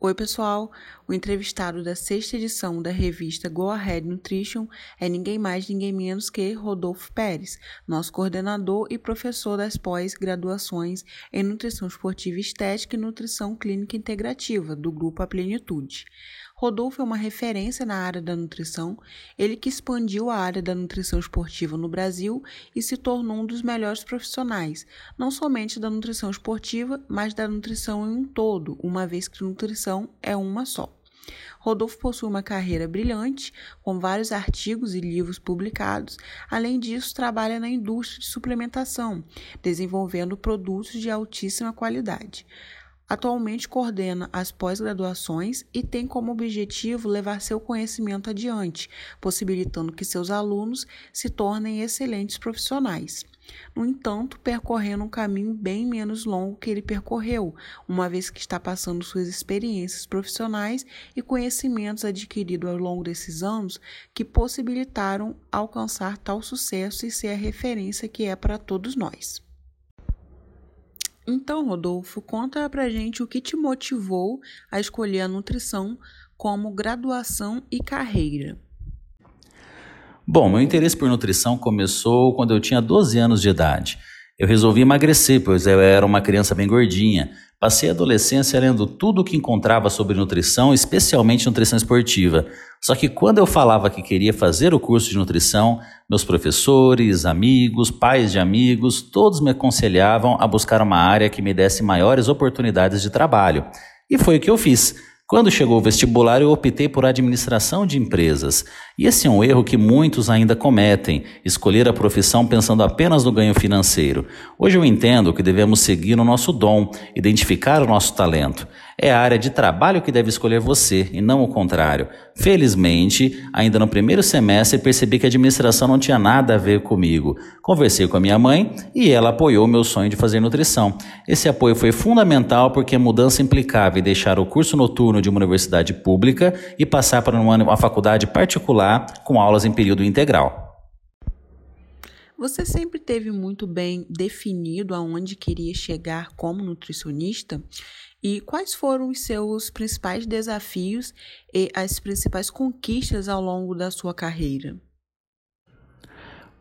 Oi, pessoal! O entrevistado da sexta edição da revista Go Ahead Nutrition é ninguém mais, ninguém menos que Rodolfo Pérez, nosso coordenador e professor das pós-graduações em Nutrição Esportiva Estética e Nutrição Clínica Integrativa, do Grupo A Plenitude. Rodolfo é uma referência na área da nutrição, ele que expandiu a área da nutrição esportiva no Brasil e se tornou um dos melhores profissionais, não somente da nutrição esportiva, mas da nutrição em um todo, uma vez que nutrição é uma só. Rodolfo possui uma carreira brilhante, com vários artigos e livros publicados. Além disso, trabalha na indústria de suplementação, desenvolvendo produtos de altíssima qualidade. Atualmente coordena as pós-graduações e tem como objetivo levar seu conhecimento adiante, possibilitando que seus alunos se tornem excelentes profissionais. No entanto, percorrendo um caminho bem menos longo que ele percorreu, uma vez que está passando suas experiências profissionais e conhecimentos adquiridos ao longo desses anos que possibilitaram alcançar tal sucesso e ser a referência que é para todos nós. Então, Rodolfo, conta pra gente o que te motivou a escolher a nutrição como graduação e carreira. Bom, meu interesse por nutrição começou quando eu tinha 12 anos de idade. Eu resolvi emagrecer, pois eu era uma criança bem gordinha. Passei a adolescência lendo tudo o que encontrava sobre nutrição, especialmente nutrição esportiva. Só que quando eu falava que queria fazer o curso de nutrição, meus professores, amigos, pais de amigos, todos me aconselhavam a buscar uma área que me desse maiores oportunidades de trabalho. E foi o que eu fiz. Quando chegou o vestibular, eu optei por administração de empresas. E esse é um erro que muitos ainda cometem, escolher a profissão pensando apenas no ganho financeiro. Hoje eu entendo que devemos seguir o nosso dom, identificar o nosso talento. É a área de trabalho que deve escolher você e não o contrário. Felizmente, ainda no primeiro semestre percebi que a administração não tinha nada a ver comigo. Conversei com a minha mãe e ela apoiou meu sonho de fazer nutrição. Esse apoio foi fundamental porque a mudança implicava em deixar o curso noturno de uma universidade pública e passar para uma faculdade particular com aulas em período integral. Você sempre teve muito bem definido aonde queria chegar como nutricionista? E quais foram os seus principais desafios e as principais conquistas ao longo da sua carreira?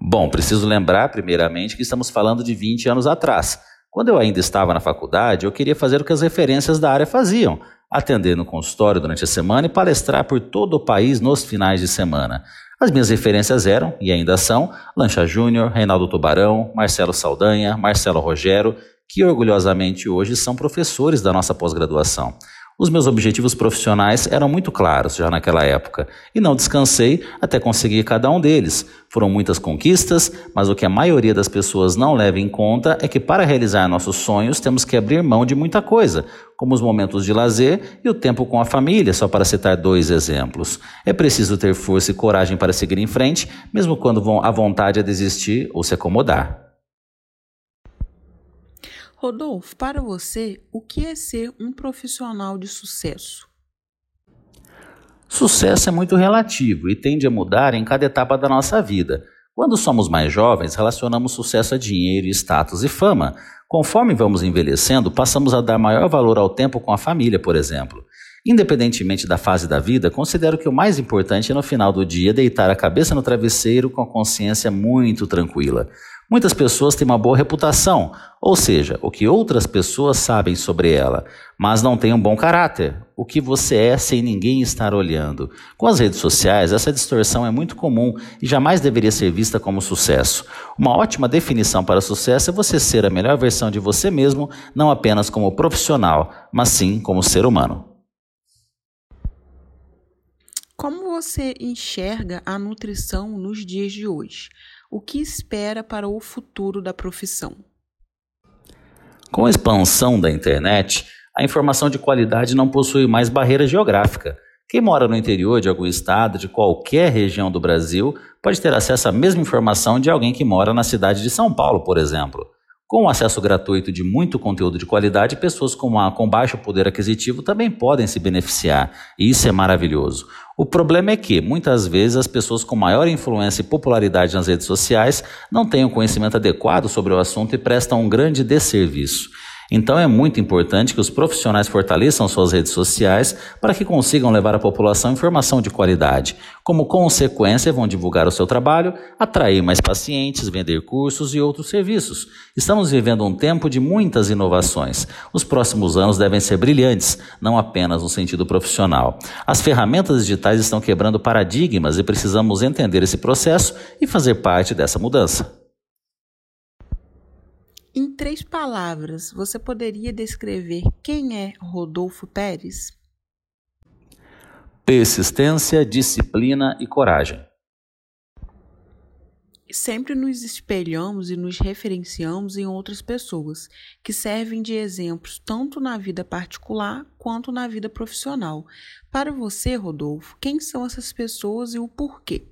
Bom, preciso lembrar, primeiramente, que estamos falando de 20 anos atrás. Quando eu ainda estava na faculdade, eu queria fazer o que as referências da área faziam: atender no consultório durante a semana e palestrar por todo o país nos finais de semana. As minhas referências eram, e ainda são, Lancha Júnior, Reinaldo Tubarão, Marcelo Saldanha, Marcelo Rogério que orgulhosamente hoje são professores da nossa pós-graduação. Os meus objetivos profissionais eram muito claros já naquela época e não descansei até conseguir cada um deles. Foram muitas conquistas, mas o que a maioria das pessoas não leva em conta é que para realizar nossos sonhos temos que abrir mão de muita coisa, como os momentos de lazer e o tempo com a família, só para citar dois exemplos. É preciso ter força e coragem para seguir em frente, mesmo quando a vontade é desistir ou se acomodar. Rodolfo, para você, o que é ser um profissional de sucesso? Sucesso é muito relativo e tende a mudar em cada etapa da nossa vida. Quando somos mais jovens, relacionamos sucesso a dinheiro, status e fama. Conforme vamos envelhecendo, passamos a dar maior valor ao tempo com a família, por exemplo. Independentemente da fase da vida, considero que o mais importante é no final do dia deitar a cabeça no travesseiro com a consciência muito tranquila. Muitas pessoas têm uma boa reputação, ou seja, o que outras pessoas sabem sobre ela, mas não têm um bom caráter, o que você é sem ninguém estar olhando. Com as redes sociais, essa distorção é muito comum e jamais deveria ser vista como sucesso. Uma ótima definição para sucesso é você ser a melhor versão de você mesmo, não apenas como profissional, mas sim como ser humano. Como você enxerga a nutrição nos dias de hoje? O que espera para o futuro da profissão? Com a expansão da internet, a informação de qualidade não possui mais barreira geográfica. Quem mora no interior de algum estado, de qualquer região do Brasil, pode ter acesso à mesma informação de alguém que mora na cidade de São Paulo, por exemplo. Com o acesso gratuito de muito conteúdo de qualidade, pessoas com, uma, com baixo poder aquisitivo também podem se beneficiar, e isso é maravilhoso. O problema é que, muitas vezes, as pessoas com maior influência e popularidade nas redes sociais não têm o um conhecimento adequado sobre o assunto e prestam um grande desserviço. Então é muito importante que os profissionais fortaleçam suas redes sociais para que consigam levar à população informação de qualidade. Como consequência, vão divulgar o seu trabalho, atrair mais pacientes, vender cursos e outros serviços. Estamos vivendo um tempo de muitas inovações. Os próximos anos devem ser brilhantes, não apenas no sentido profissional. As ferramentas digitais estão quebrando paradigmas e precisamos entender esse processo e fazer parte dessa mudança. Em três palavras, você poderia descrever quem é Rodolfo Pérez? Persistência, disciplina e coragem. Sempre nos espelhamos e nos referenciamos em outras pessoas, que servem de exemplos tanto na vida particular quanto na vida profissional. Para você, Rodolfo, quem são essas pessoas e o porquê?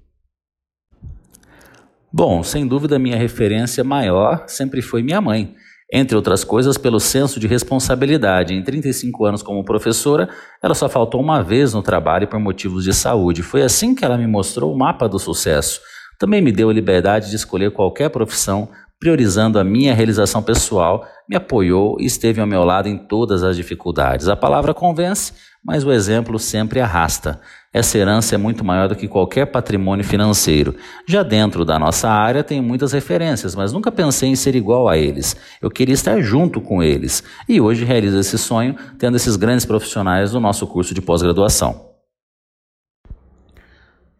Bom, sem dúvida, minha referência maior sempre foi minha mãe. Entre outras coisas, pelo senso de responsabilidade. Em 35 anos como professora, ela só faltou uma vez no trabalho por motivos de saúde. Foi assim que ela me mostrou o mapa do sucesso. Também me deu a liberdade de escolher qualquer profissão, priorizando a minha realização pessoal, me apoiou e esteve ao meu lado em todas as dificuldades. A palavra convence, mas o exemplo sempre arrasta. Essa herança é muito maior do que qualquer patrimônio financeiro. Já dentro da nossa área tenho muitas referências, mas nunca pensei em ser igual a eles. Eu queria estar junto com eles. E hoje realizo esse sonho tendo esses grandes profissionais no nosso curso de pós-graduação.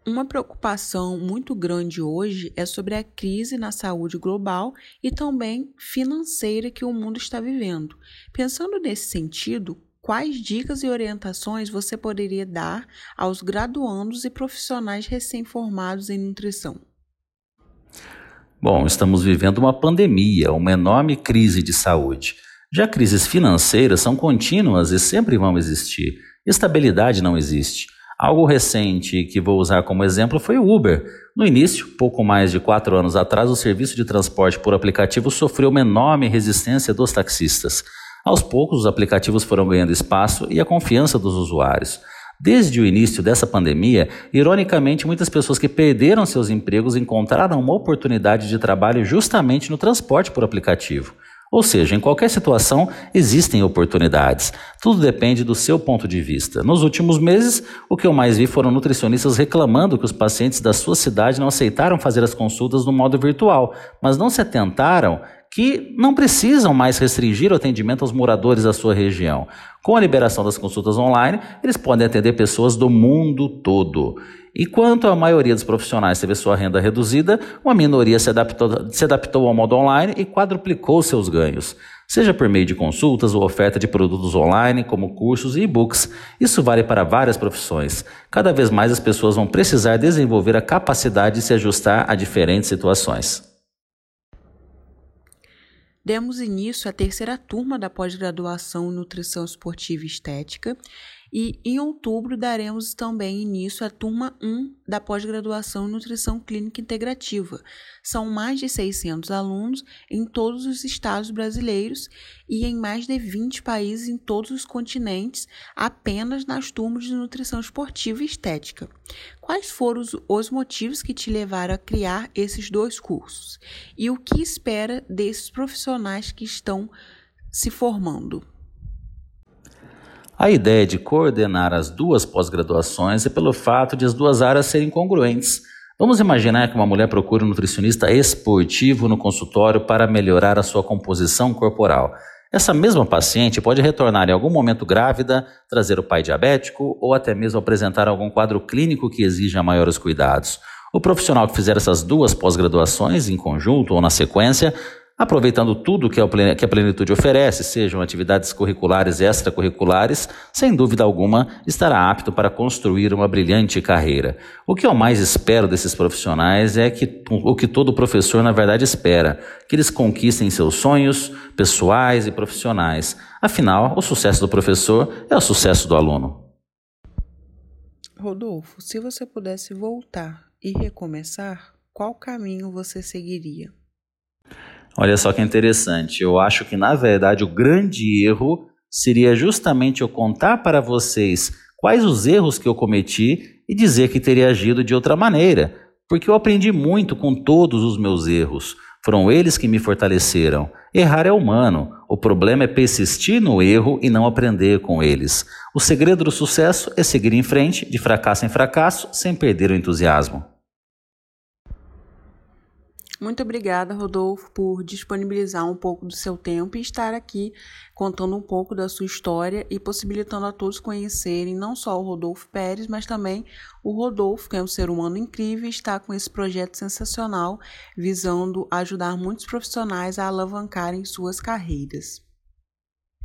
Uma preocupação muito grande hoje é sobre a crise na saúde global e também financeira que o mundo está vivendo. Pensando nesse sentido, quais dicas e orientações você poderia dar aos graduandos e profissionais recém-formados em nutrição? Bom, estamos vivendo uma pandemia, uma enorme crise de saúde. Já crises financeiras são contínuas e sempre vão existir. Estabilidade não existe. Algo recente que vou usar como exemplo foi o Uber. No início, pouco mais de quatro anos atrás, o serviço de transporte por aplicativo sofreu uma enorme resistência dos taxistas. Aos poucos, os aplicativos foram ganhando espaço e a confiança dos usuários. Desde o início dessa pandemia, ironicamente, muitas pessoas que perderam seus empregos encontraram uma oportunidade de trabalho justamente no transporte por aplicativo. Ou seja, em qualquer situação existem oportunidades. Tudo depende do seu ponto de vista. Nos últimos meses, o que eu mais vi foram nutricionistas reclamando que os pacientes da sua cidade não aceitaram fazer as consultas no modo virtual, mas não se atentaram que não precisam mais restringir o atendimento aos moradores da sua região. Com a liberação das consultas online, eles podem atender pessoas do mundo todo. E quanto a maioria dos profissionais teve sua renda reduzida, uma minoria se adaptou, se adaptou ao modo online e quadruplicou seus ganhos, seja por meio de consultas ou oferta de produtos online, como cursos e e-books. Isso vale para várias profissões. Cada vez mais as pessoas vão precisar desenvolver a capacidade de se ajustar a diferentes situações. Demos início à terceira turma da pós-graduação em Nutrição Esportiva e Estética e em outubro daremos também início à turma 1 da pós-graduação em Nutrição Clínica Integrativa. São mais de 600 alunos em todos os estados brasileiros e em mais de 20 países em todos os continentes, apenas nas turmas de Nutrição Esportiva e Estética. Quais foram os motivos que te levaram a criar esses dois cursos? E o que espera desses profissionais que estão se formando? A ideia de coordenar as duas pós-graduações é pelo fato de as duas áreas serem congruentes. Vamos imaginar que uma mulher procure um nutricionista esportivo no consultório para melhorar a sua composição corporal. Essa mesma paciente pode retornar em algum momento grávida, trazer o pai diabético ou até mesmo apresentar algum quadro clínico que exija maiores cuidados. O profissional que fizer essas duas pós-graduações em conjunto ou na sequência aproveitando tudo que a plenitude oferece, sejam atividades curriculares e extracurriculares, sem dúvida alguma estará apto para construir uma brilhante carreira. O que eu mais espero desses profissionais é que o que todo professor na verdade espera, que eles conquistem seus sonhos pessoais e profissionais. Afinal, o sucesso do professor é o sucesso do aluno. Rodolfo, se você pudesse voltar e recomeçar, qual caminho você seguiria? Olha só que interessante. Eu acho que, na verdade, o grande erro seria justamente eu contar para vocês quais os erros que eu cometi e dizer que teria agido de outra maneira. Porque eu aprendi muito com todos os meus erros. Foram eles que me fortaleceram. Errar é humano. O problema é persistir no erro e não aprender com eles. O segredo do sucesso é seguir em frente, de fracasso em fracasso, sem perder o entusiasmo. Muito obrigada, Rodolfo, por disponibilizar um pouco do seu tempo e estar aqui contando um pouco da sua história e possibilitando a todos conhecerem não só o Rodolfo Pérez, mas também o Rodolfo, que é um ser humano incrível e está com esse projeto sensacional visando ajudar muitos profissionais a alavancarem suas carreiras.